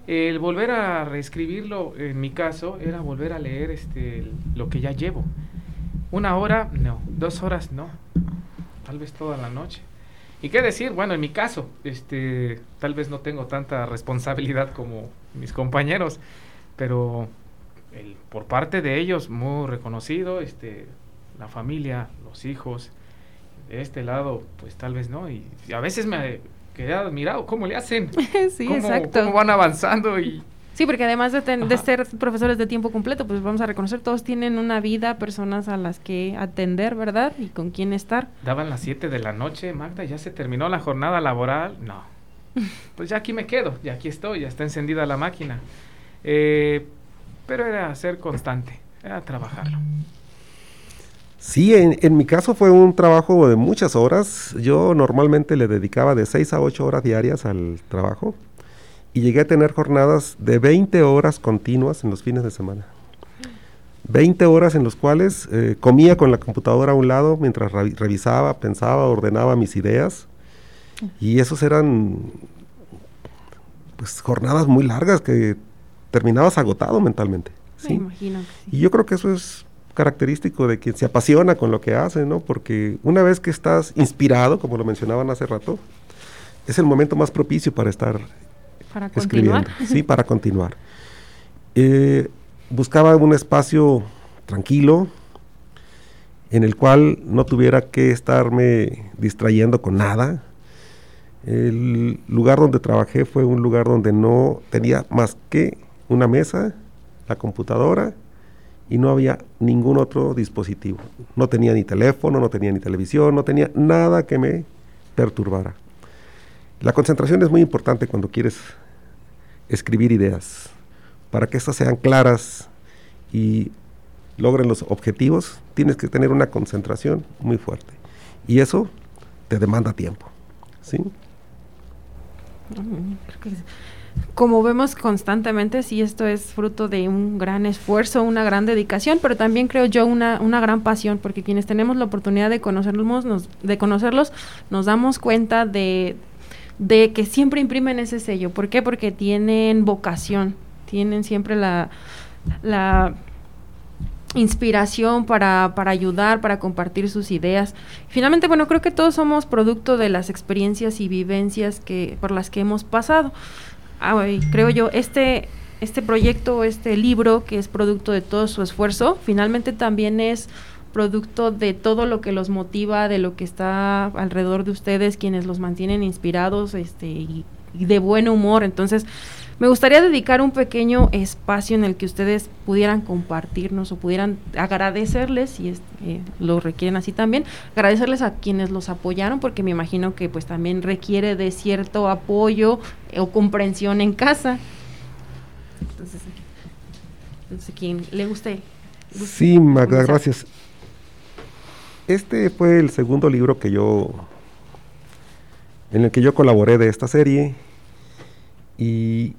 El volver a reescribirlo, en mi caso, era volver a leer este, lo que ya llevo. Una hora, no. Dos horas, no. Tal vez toda la noche. ¿Y qué decir? Bueno, en mi caso, este, tal vez no tengo tanta responsabilidad como mis compañeros, pero por parte de ellos, muy reconocido, este, la familia, los hijos. De este lado, pues tal vez no. Y, a veces me quedé admirado cómo le hacen. sí, cómo, exacto. Cómo van avanzando y... Sí, porque además de, de, ser profesores de tiempo completo, pues vamos a reconocer, todos tienen una vida, personas a las que atender, ¿verdad? Y con quién estar. Daban las 7 de la noche, Magda, ya se terminó la jornada laboral. No. Pues ya aquí me quedo, ya aquí estoy, ya está encendida la máquina. Eh, pero era ser constante, era trabajarlo. Sí, en, mi caso fue un trabajo de muchas horas. Yo normalmente le dedicaba de 6 a 8 horas diarias al trabajo y llegué a tener jornadas de 20 horas continuas en los fines de semana. 20 horas en los cuales eh, comía con la computadora a un lado mientras revisaba, pensaba, ordenaba mis ideas. Y esos eran pues jornadas muy largas que terminabas agotado mentalmente. ¿sí? Me imagino. Y yo creo que eso es característico de quien se apasiona con lo que hace, ¿no? Porque una vez que estás inspirado, como lo mencionaban hace rato, es el momento más propicio para estar para escribiendo. Sí, para continuar. Eh, buscaba un espacio tranquilo en el cual no tuviera que estarme distrayendo con nada. El lugar donde trabajé fue un lugar donde no tenía más que una mesa, la computadora y no había ningún otro dispositivo. No tenía ni teléfono, no tenía ni televisión, no tenía nada que me perturbara. La concentración es muy importante cuando quieres escribir ideas, para que estas sean claras y logren los objetivos, tienes que tener una concentración muy fuerte. Y eso te demanda tiempo. ¿sí? Como vemos constantemente, sí, esto es fruto de un gran esfuerzo, una gran dedicación, pero también creo yo una, una gran pasión, porque quienes tenemos la oportunidad de conocerlos, nos, de conocerlos, nos damos cuenta de, de que siempre imprimen ese sello. ¿Por qué? Porque tienen vocación, tienen siempre la, la inspiración para, para ayudar, para compartir sus ideas. Finalmente, bueno, creo que todos somos producto de las experiencias y vivencias que, por las que hemos pasado. Ah, creo yo, este, este proyecto, este libro, que es producto de todo su esfuerzo, finalmente también es producto de todo lo que los motiva, de lo que está alrededor de ustedes, quienes los mantienen inspirados este, y de buen humor. Entonces, me gustaría dedicar un pequeño espacio en el que ustedes pudieran compartirnos o pudieran agradecerles, si eh, lo requieren así también, agradecerles a quienes los apoyaron, porque me imagino que pues también requiere de cierto apoyo o comprensión en casa. Entonces, entonces quien le guste. Sí, Magda, gracias. Este fue el segundo libro que yo, en el que yo colaboré de esta serie y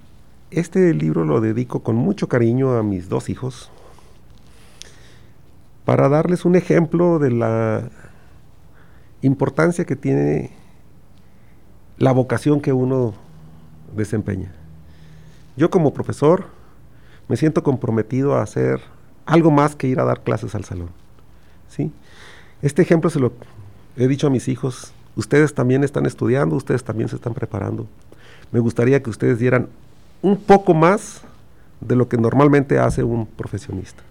este libro lo dedico con mucho cariño a mis dos hijos para darles un ejemplo de la importancia que tiene la vocación que uno desempeña. Yo como profesor me siento comprometido a hacer algo más que ir a dar clases al salón. ¿sí? Este ejemplo se lo he dicho a mis hijos, ustedes también están estudiando, ustedes también se están preparando. Me gustaría que ustedes dieran un poco más de lo que normalmente hace un profesionista.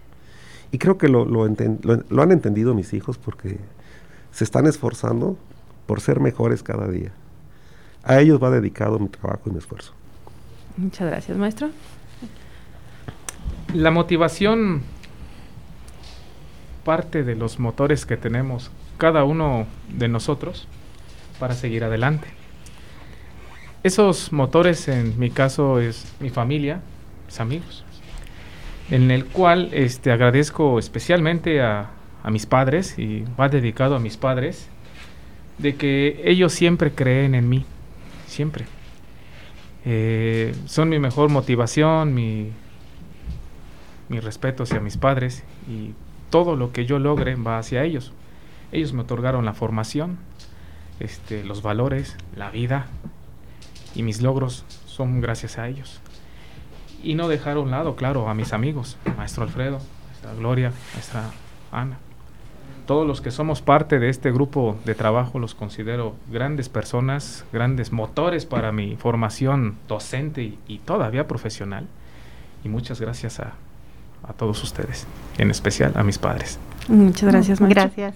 Y creo que lo, lo, han entendido mis hijos porque se están esforzando por ser mejores cada día. A ellos va dedicado mi trabajo y mi esfuerzo. Muchas gracias, maestro. La motivación parte de los motores que tenemos cada uno de nosotros para seguir adelante. Esos motores en mi caso es mi familia, mis amigos, en el cual este, agradezco especialmente a, mis padres, y va dedicado a mis padres, de que ellos siempre creen en mí, siempre. Eh, son mi mejor motivación, mi, mi respeto hacia mis padres y todo lo que yo logre va hacia ellos. Ellos me otorgaron la formación, este, los valores, la vida, y mis logros son gracias a ellos. Y no dejar a un lado, claro, a mis amigos, maestro Alfredo, maestra Gloria, maestra Ana. Todos los que somos parte de este grupo de trabajo los considero grandes personas, grandes motores para mi formación docente y, todavía profesional. Y muchas gracias a, a todos ustedes, en especial a mis padres. Muchas gracias, maestro. Gracias.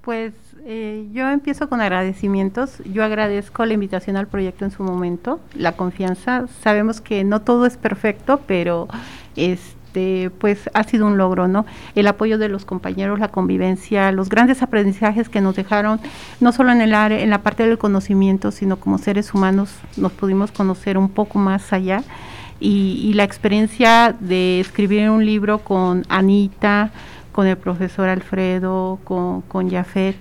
Pues eh, yo empiezo con agradecimientos. Yo agradezco la invitación al proyecto en su momento, la confianza. Sabemos que no todo es perfecto, pero este pues ha sido un logro, ¿no? El apoyo de los compañeros, la convivencia, los grandes aprendizajes que nos dejaron, no solo en el área, en la parte del conocimiento, sino como seres humanos nos pudimos conocer un poco más allá. Y, la experiencia de escribir un libro con Anita, con el profesor Alfredo, con, con Jafet,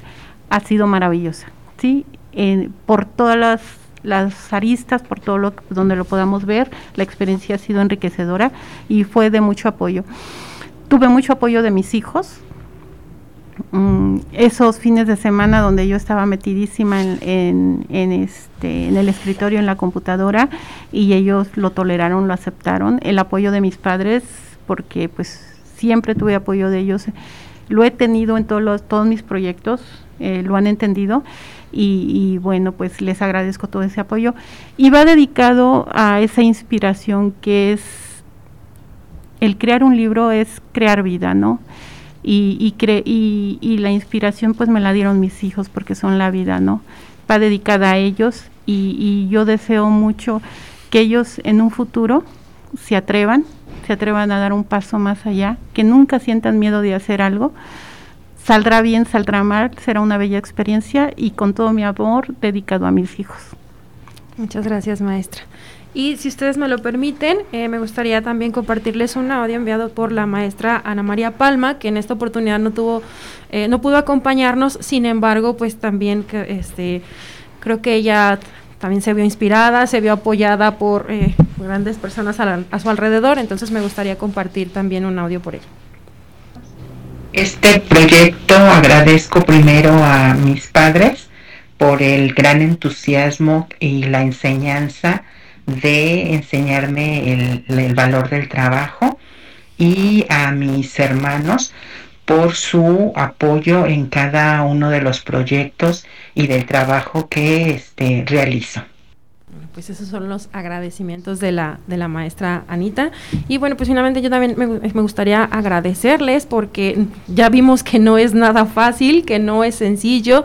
ha sido maravillosa, ¿sí? por todas las, las, aristas, por todo lo donde lo podamos ver, la experiencia ha sido enriquecedora y fue de mucho apoyo. Tuve mucho apoyo de mis hijos, mm, esos fines de semana donde yo estaba metidísima en, en, este, en el escritorio, en la computadora, y ellos lo toleraron, lo aceptaron. El apoyo de mis padres, porque pues siempre tuve apoyo de ellos, lo he tenido en todos, los, todos mis proyectos, eh, lo han entendido y, bueno, pues les agradezco todo ese apoyo. Y va dedicado a esa inspiración que es el crear un libro es crear vida, ¿no? Y, y, y, y, la inspiración pues me la dieron mis hijos porque son la vida, ¿no? Va dedicada a ellos y, y yo deseo mucho que ellos en un futuro se atrevan, se atrevan a dar un paso más allá, que nunca sientan miedo de hacer algo, Saldrá bien, saldrá mal, será una bella experiencia y con todo mi amor dedicado a mis hijos. Muchas gracias, maestra. Y si ustedes me lo permiten, eh, me gustaría también compartirles un audio enviado por la maestra Ana María Palma, que en esta oportunidad no tuvo, eh, no pudo acompañarnos, sin embargo, pues también que, este, creo que ella también se vio inspirada, se vio apoyada por eh, grandes personas a, a, su alrededor, entonces me gustaría compartir también un audio por ella. Este proyecto agradezco primero a mis padres por el gran entusiasmo y la enseñanza de enseñarme el, valor del trabajo y a mis hermanos por su apoyo en cada uno de los proyectos y del trabajo que este, realizo pues esos son los agradecimientos de la, de la maestra Anita. Y bueno, pues finalmente yo también me, me, gustaría agradecerles porque ya vimos que no es nada fácil, que no es sencillo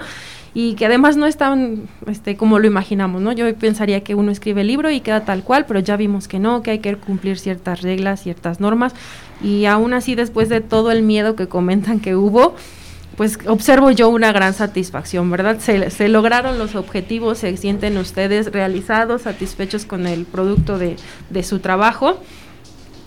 y que además no es tan este, como lo imaginamos, ¿no? Yo pensaría que uno escribe el libro y queda tal cual, pero ya vimos que no, que hay que cumplir ciertas reglas, ciertas normas y aún así después de todo el miedo que comentan que hubo, pues observo yo una gran satisfacción, ¿verdad? Se, se, lograron los objetivos, se sienten ustedes realizados, satisfechos con el producto de, de, su trabajo.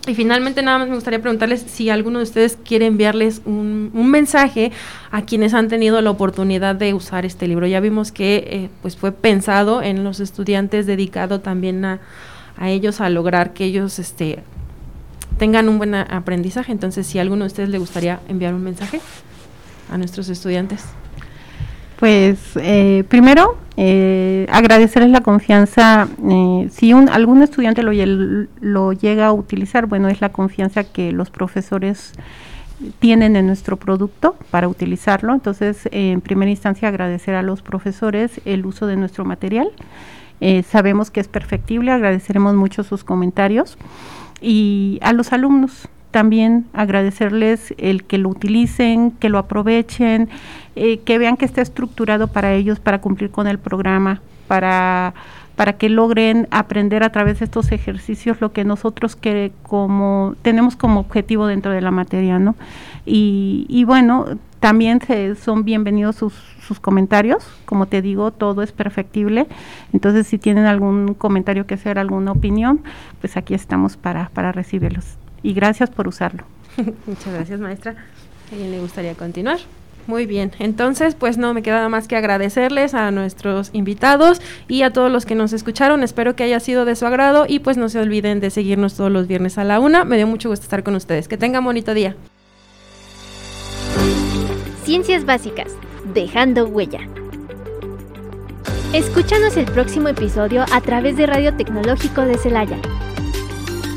Y finalmente nada más me gustaría preguntarles si alguno de ustedes quiere enviarles un, un mensaje a quienes han tenido la oportunidad de usar este libro. Ya vimos que eh, pues fue pensado en los estudiantes, dedicado también a, a ellos a lograr que ellos este, tengan un buen aprendizaje. Entonces, si alguno de ustedes le gustaría enviar un mensaje a nuestros estudiantes? Pues eh, primero, eh, agradecerles la confianza. Eh, si un, algún estudiante lo, lo llega a utilizar, bueno, es la confianza que los profesores tienen en nuestro producto para utilizarlo. Entonces, en primera instancia, agradecer a los profesores el uso de nuestro material. Eh, sabemos que es perfectible, agradeceremos mucho sus comentarios. Y a los alumnos, también agradecerles el que lo utilicen, que lo aprovechen, eh, que vean que está estructurado para ellos para cumplir con el programa, para, para que logren aprender a través de estos ejercicios lo que nosotros que como tenemos como objetivo dentro de la materia, ¿no? Y, y bueno, también se, son bienvenidos sus, sus comentarios, como te digo, todo es perfectible, entonces si tienen algún comentario que hacer, alguna opinión, pues aquí estamos para, para recibirlos y gracias por usarlo. Muchas gracias, maestra. ¿A quién le gustaría continuar? Muy bien, entonces pues no me queda nada más que agradecerles a nuestros invitados y a todos los que nos escucharon. Espero que haya sido de su agrado y pues no se olviden de seguirnos todos los viernes a la una. Me dio mucho gusto estar con ustedes. Que tengan bonito día. Ciencias básicas, dejando huella. Escúchanos el próximo episodio a través de Radio Tecnológico de Celaya